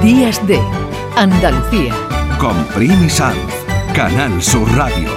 Días de Andalucía. Con Primi Sanz, Canal Sur Radio.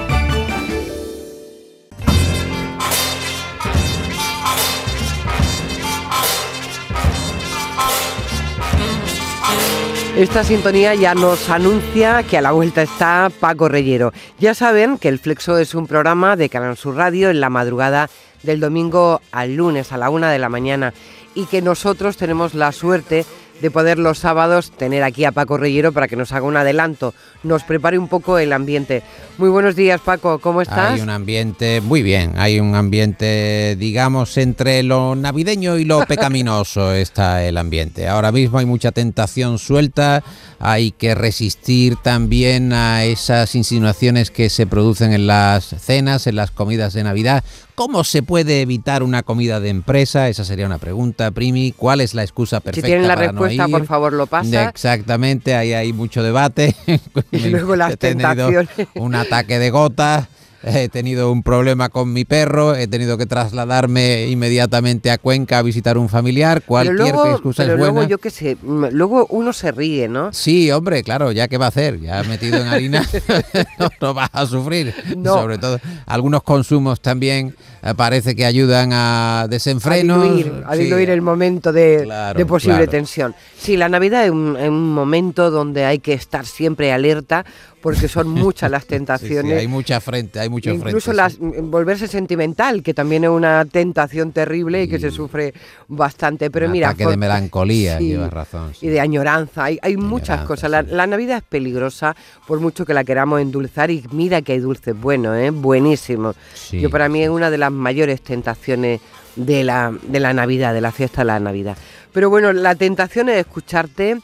Esta sintonía ya nos anuncia que a la vuelta está Paco Reyero. Ya saben que el Flexo es un programa de Canal Sur Radio en la madrugada del domingo al lunes a la una de la mañana y que nosotros tenemos la suerte de poder los sábados tener aquí a Paco Reyero para que nos haga un adelanto, nos prepare un poco el ambiente. Muy buenos días Paco, ¿cómo estás? Hay un ambiente muy bien, hay un ambiente, digamos, entre lo navideño y lo pecaminoso está el ambiente. Ahora mismo hay mucha tentación suelta, hay que resistir también a esas insinuaciones que se producen en las cenas, en las comidas de Navidad. ¿Cómo se puede evitar una comida de empresa? Esa sería una pregunta, Primi. ¿Cuál es la excusa perfecta? Si tienen la para respuesta, no por favor, lo pasa. Exactamente, ahí hay mucho debate. Y luego las tentaciones. Un ataque de gotas. He tenido un problema con mi perro, he tenido que trasladarme inmediatamente a Cuenca a visitar un familiar. Pero Cualquier luego, excusa pero es buena. luego yo qué sé, mm, luego uno se ríe, ¿no? Sí, hombre, claro, ya qué va a hacer, ya metido en harina no, no vas a sufrir. No. Sobre todo, algunos consumos también eh, parece que ayudan a A desenfrenos. diluir, a Sí. diluir el momento de, Claro, de posible claro. tensión. Sí, la Navidad es un, es un momento donde hay que estar siempre alerta porque son muchas las Sí, sí, tentaciones. hay mucha frente, hay mucho Incluso frente. las, sí. mm, volverse sentimental, que también es una tentación terrible y que se sufre bastante. Pero Un mira, ataque de melancolía, llevas razón. y de añoranza. Hay, hay muchas Añoranza, cosas. La, Navidad es peligrosa por mucho que la queramos endulzar y mira que hay dulces buenos, ¿eh? buenísimos. Yo para mí es una de las mayores tentaciones de la, de la Navidad, de la fiesta de la Navidad. Pero bueno, la tentación es escucharte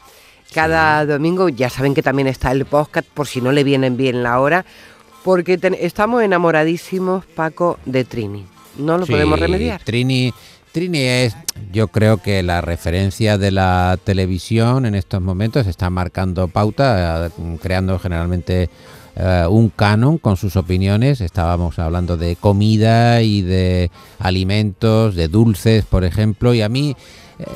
cada domingo. Ya saben que también está el podcast por si no le vienen bien la hora, porque ten- estamos enamoradísimos, Paco, de Trini. No lo Sí, podemos remediar. Trini, Trini es, yo creo que la referencia de la televisión en estos momentos está marcando pauta, eh, creando generalmente eh, un canon con sus opiniones. Estábamos hablando de comida y de alimentos, de dulces, por ejemplo, y a mí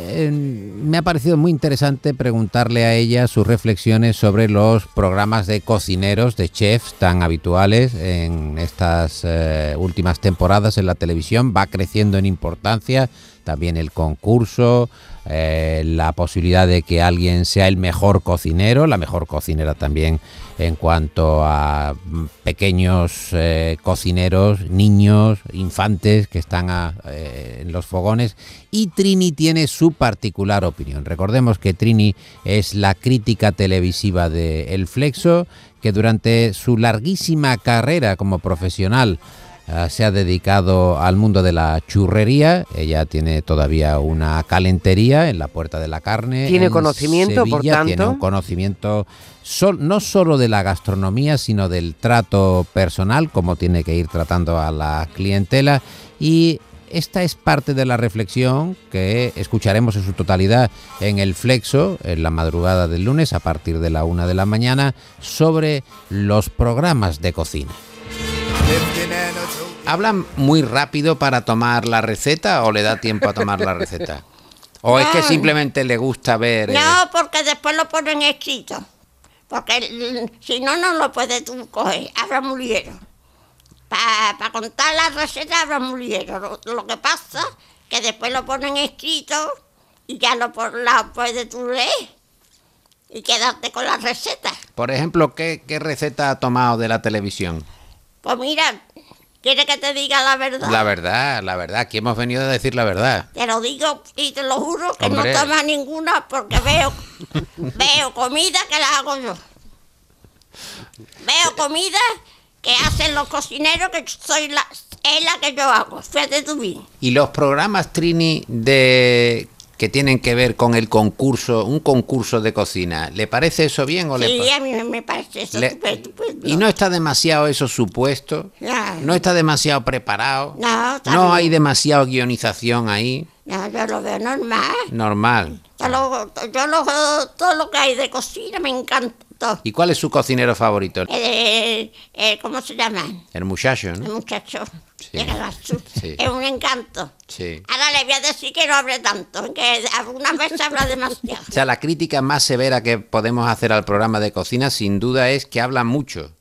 eh, me ha parecido muy interesante preguntarle a ella sus reflexiones sobre los programas de cocineros, de chefs tan habituales en estas eh, últimas temporadas en la televisión. Va creciendo en importancia también el concurso, eh, la posibilidad de que alguien sea el mejor cocinero, la mejor cocinera también en cuanto a mm, pequeños eh, cocineros, niños, infantes que están a- eh, en los fogones. Y Trini tiene su particular opinión. Recordemos que Trini es la crítica televisiva de El Flexo, que durante su larguísima carrera como profesional Ah, se ha dedicado al mundo de la churrería. Ella tiene todavía una calentería en la Puerta de la Carne. Tiene en conocimiento, por Sevilla. Tiene tanto. un conocimiento sol- no solo de la gastronomía, sino del trato personal, como tiene que ir tratando a la clientela. Y esta es parte de la reflexión que escucharemos en su totalidad en el Flexo, en la madrugada del lunes, a partir de la una de la mañana, sobre los programas de cocina. ¿Hablan muy rápido para tomar la receta o le da tiempo a tomar la receta? ¿O es que simplemente le gusta ver... eh, No, porque después lo ponen escrito. Porque si no, no lo puedes tú coger. Habla muy ligero. Para contar la receta, habla muy ligero. Lo, lo que pasa que después lo ponen escrito y ya lo por la puedes tú leer y quedarte con la receta. Por ejemplo, ¿qué, qué receta ha tomado de la televisión? Pues mira, ¿quieres que te diga la verdad? La verdad, la verdad, aquí hemos venido a decir la verdad. Te lo digo y te lo juro que Hombre. no toma ninguna porque veo, veo comida que la hago yo. Veo comida que hacen los cocineros que soy la, es la que yo hago. Fíjate tú bien. ¿Y los programas Trini de que tienen que ver con el concurso, un concurso de cocina, ¿le parece eso bien o le Sí, pa- a mí me parece eso le- estupendo. y no está demasiado eso supuesto? ¿No está demasiado preparado? No, está ¿No bien. hay demasiado guionización ahí? No, yo lo veo normal. Normal. Yo lo, yo lo- todo lo que hay de cocina me encanta. Dos. ¿Y cuál es su cocinero favorito? El, el- ¿Cómo se llama? El muchacho, El ¿no? muchacho. Sí. Sí. Es un encanto. Sí. Ahora le voy a decir que no hable tanto, que algunas veces habla demasiado. O sea, la crítica más severa que podemos hacer al programa de cocina, sin duda, es que habla mucho.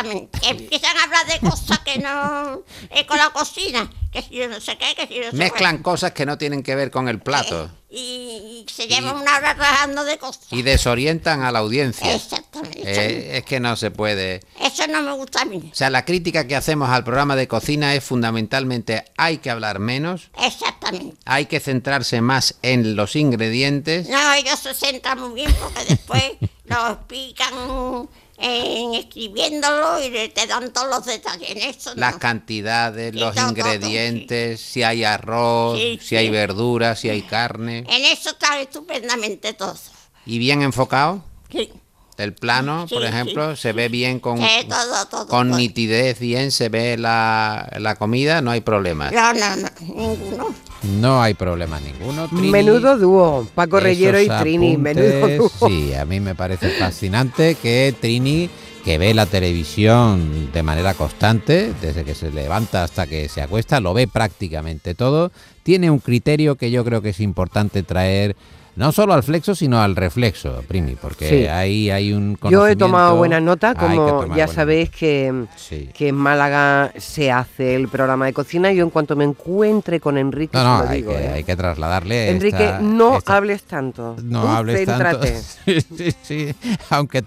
Exactamente. Empiezan a hablar de cosas que no. eh, con la cocina. Que si yo no sé qué, que si yo no sé Mezclan qué. cosas que no tienen que ver con el plato Y, y se llevan una hora trabajando de cosas. y desorientan a la audiencia. Exactamente. Eh, es que no se puede. Eso no me gusta a mí. O sea, la crítica que hacemos al programa de cocina es fundamentalmente hay que hablar menos, Exactamente. hay que centrarse más en los ingredientes. No, ellos se centran muy bien porque después lo explican en escribiéndolo y te dan todos los detalles. En eso Las no. cantidades, los todo, todo, ingredientes, si hay arroz, Sí, si hay verduras, si hay carne. En eso está estupendamente todo. Y bien enfocado. Sí. El plano, por ejemplo, sí, se ve bien con, Sí, todo, todo. con todo. nitidez, bien se ve la, la comida, no hay problemas. No, no, no, ninguno. No hay problema ninguno. Trini. Menudo dúo, Paco Reyero y Esos Trini, menudo dúo. Sí, a mí me parece fascinante que Trini, que ve la televisión de manera constante, desde que se levanta hasta que se acuesta, lo ve prácticamente todo, tiene un criterio que yo creo que es importante traer. No solo al flexo, sino al reflexo, Primi, porque Sí. ahí hay un Yo he tomado conocimiento- buena nota, como ya sabéis que, Sí. que en Málaga se hace el programa de cocina. Yo en cuanto me encuentre con Enrique, No, se no, lo hay, digo. que, ¿eh? hay que trasladarle. Enrique, esta- no esta- hables tanto. No Tú hables tanto. céntrate. Sí, sí, sí. Aunque,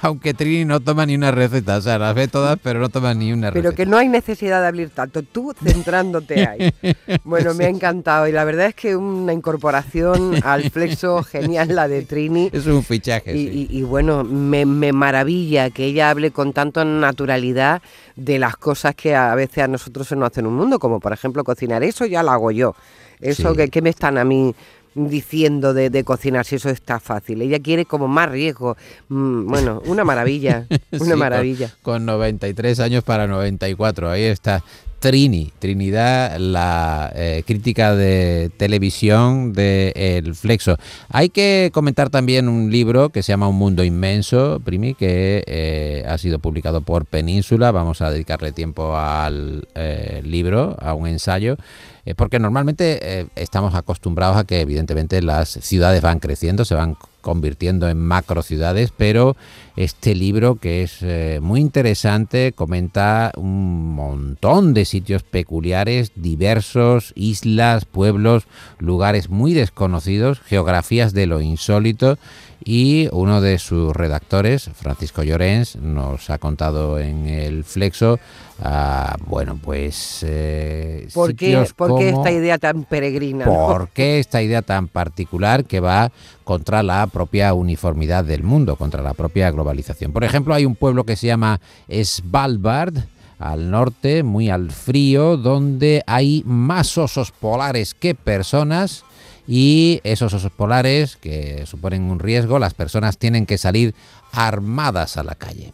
aunque Trini no toma ni una receta, o sea, las ve todas, pero no toma ni una Pero receta. que no hay necesidad de hablar tanto, tú centrándote ahí. Bueno, me ha encantado y la verdad es que una incorporación al flexo genial la de Trini. Es un fichaje, Y, sí. y- y bueno, me, me maravilla que ella hable con tanta naturalidad de las cosas que a veces a nosotros se nos hacen un mundo, como por ejemplo cocinar. Eso ya lo hago yo. Eso Sí. que, que me están a mí diciendo de, de cocinar si eso está fácil. Ella quiere como más riesgo. Mm, bueno, una maravilla, Sí, una con- maravilla. Con, 93 años para 94, ahí está. Trini, Trinidad, la eh, crítica de televisión de El Flexo. Hay que comentar también un libro que se llama Un Mundo Inmenso, Primi, que eh, ha sido publicado por Península. Vamos a dedicarle tiempo al eh, libro, a un ensayo, eh, porque normalmente eh, estamos acostumbrados a que evidentemente las ciudades van creciendo, se van convirtiendo en macro ciudades, pero este libro que es eh, muy interesante comenta un montón de sitios peculiares, diversos, islas, pueblos, lugares muy desconocidos, geografías de lo insólito y uno de sus redactores, Francisco Llorens, nos ha contado en el Flexo, ah, bueno, pues... eh, ¿Por qué, sitios por qué esta idea tan peregrina? no? ¿Por qué esta idea tan particular que va contra la propia uniformidad del mundo, contra la propia globalización? Por ejemplo, hay un pueblo que se llama Svalbard, al norte, muy al frío, donde hay más osos polares que personas y esos osos polares que suponen un riesgo, las personas tienen que salir armadas a la calle.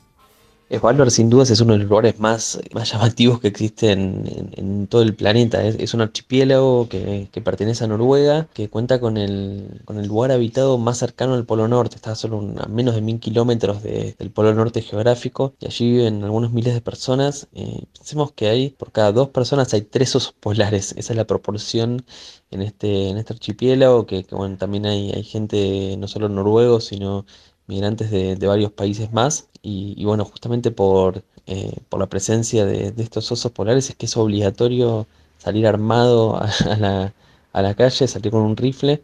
Svalbard sin dudas es uno de los lugares más, más llamativos que existen en, en todo el planeta. Es, un archipiélago que, que pertenece a Noruega, que cuenta con el, con el lugar habitado más cercano al Polo Norte. Está solo a menos de mil kilómetros de- del Polo Norte geográfico y allí viven algunos miles de personas. Eh, pensemos que hay, por cada dos personas hay tres osos polares. Esa es la proporción en este, en este archipiélago, que, que, bueno, también hay, hay gente no solo noruegos, sino migrantes de, varios países más. Y, y bueno, justamente por, eh, por la presencia de, de estos osos polares es que es obligatorio salir armado a, a la, a la calle, salir con un rifle.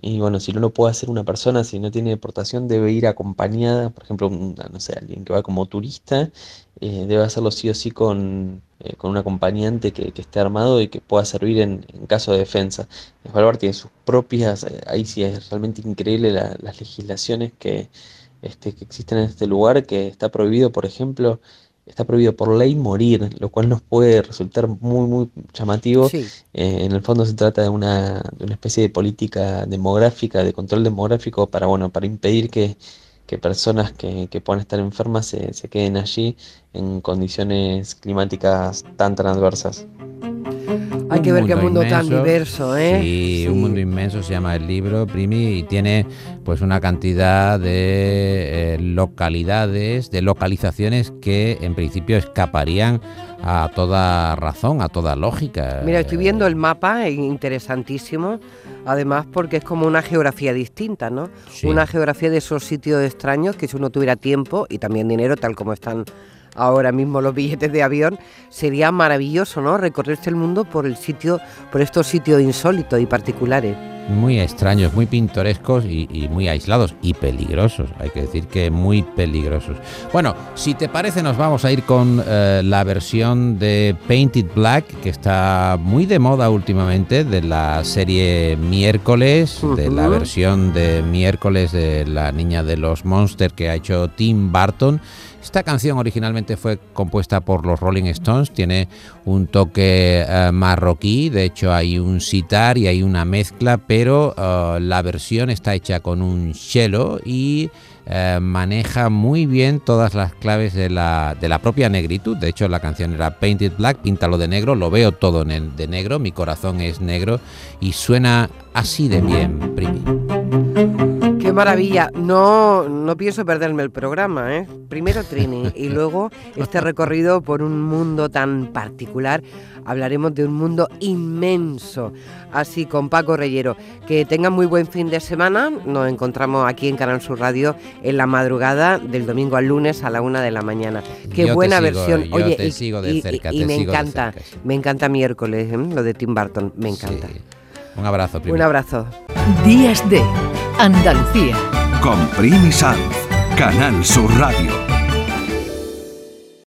Y bueno, si no lo puede hacer una persona, si no tiene deportación, debe ir acompañada, por ejemplo, no sé, alguien que va como turista, eh, debe hacerlo sí o sí con, eh, con un acompañante que, que esté armado y que pueda servir en, en caso de defensa. Svalbard tiene sus propias, eh, ahí sí es realmente increíble la- las legislaciones que, este, que existen en este lugar, que está prohibido, por ejemplo, está prohibido por ley morir, lo cual nos puede resultar muy, muy llamativo. Sí. Eh, en el fondo se trata de una, de una especie de política demográfica, de control demográfico para, bueno, para impedir que, que personas que, que puedan estar enfermas se, se queden allí en condiciones climáticas tan tan adversas. Hay que ver qué mundo tan diverso, ¿eh? Sí, Sí. un mundo inmenso se llama el libro, Primi, y tiene pues una cantidad de eh, localidades, de localizaciones que en principio escaparían a toda razón, a toda lógica. Mira, estoy viendo el mapa, es interesantísimo, además porque es como una geografía distinta, ¿no? Sí. Una geografía de esos sitios extraños que si uno tuviera tiempo y también dinero, tal como están ahora mismo los billetes de avión, sería maravilloso, ¿no? Recorrerse el mundo por el sitio, por estos sitios insólitos y particulares. muy extraños, muy pintorescos y, y muy aislados y peligrosos. Hay que decir que muy peligrosos. Bueno, si te parece, nos vamos a ir con eh, la versión de Painted Black, que está muy de moda últimamente, de la serie Miércoles, de la versión de Miércoles de la niña de los Monsters que ha hecho Tim Burton. Esta canción originalmente fue compuesta por los Rolling Stones, tiene un toque eh, marroquí, de hecho hay un sitar y hay una mezcla, pero eh, la versión está hecha con un cello y eh, maneja muy bien todas las claves de la, de la propia negritud. De hecho, la canción era Painted Black, píntalo de negro, lo veo todo de negro, mi corazón es negro y suena así de bien, Primi. Maravilla. No, no pienso perderme el programa, ¿eh? Primero Trini y luego este recorrido por un mundo tan particular. Hablaremos de un mundo inmenso. Así con Paco Reyero. Que tengan muy buen fin de semana. Nos encontramos aquí en Canal Sur Radio en la madrugada del domingo al lunes a la una de la mañana. Qué Yo te buena sigo, versión. yo Oye, te y, sigo de y- cerca, y te me sigo de encanta, cerca, me encanta miércoles, ¿eh? lo de Tim Burton. Me encanta. Sí. Un abrazo, Primi. Un abrazo. Días de Andalucía. Con Sanz, Canal Sur Radio.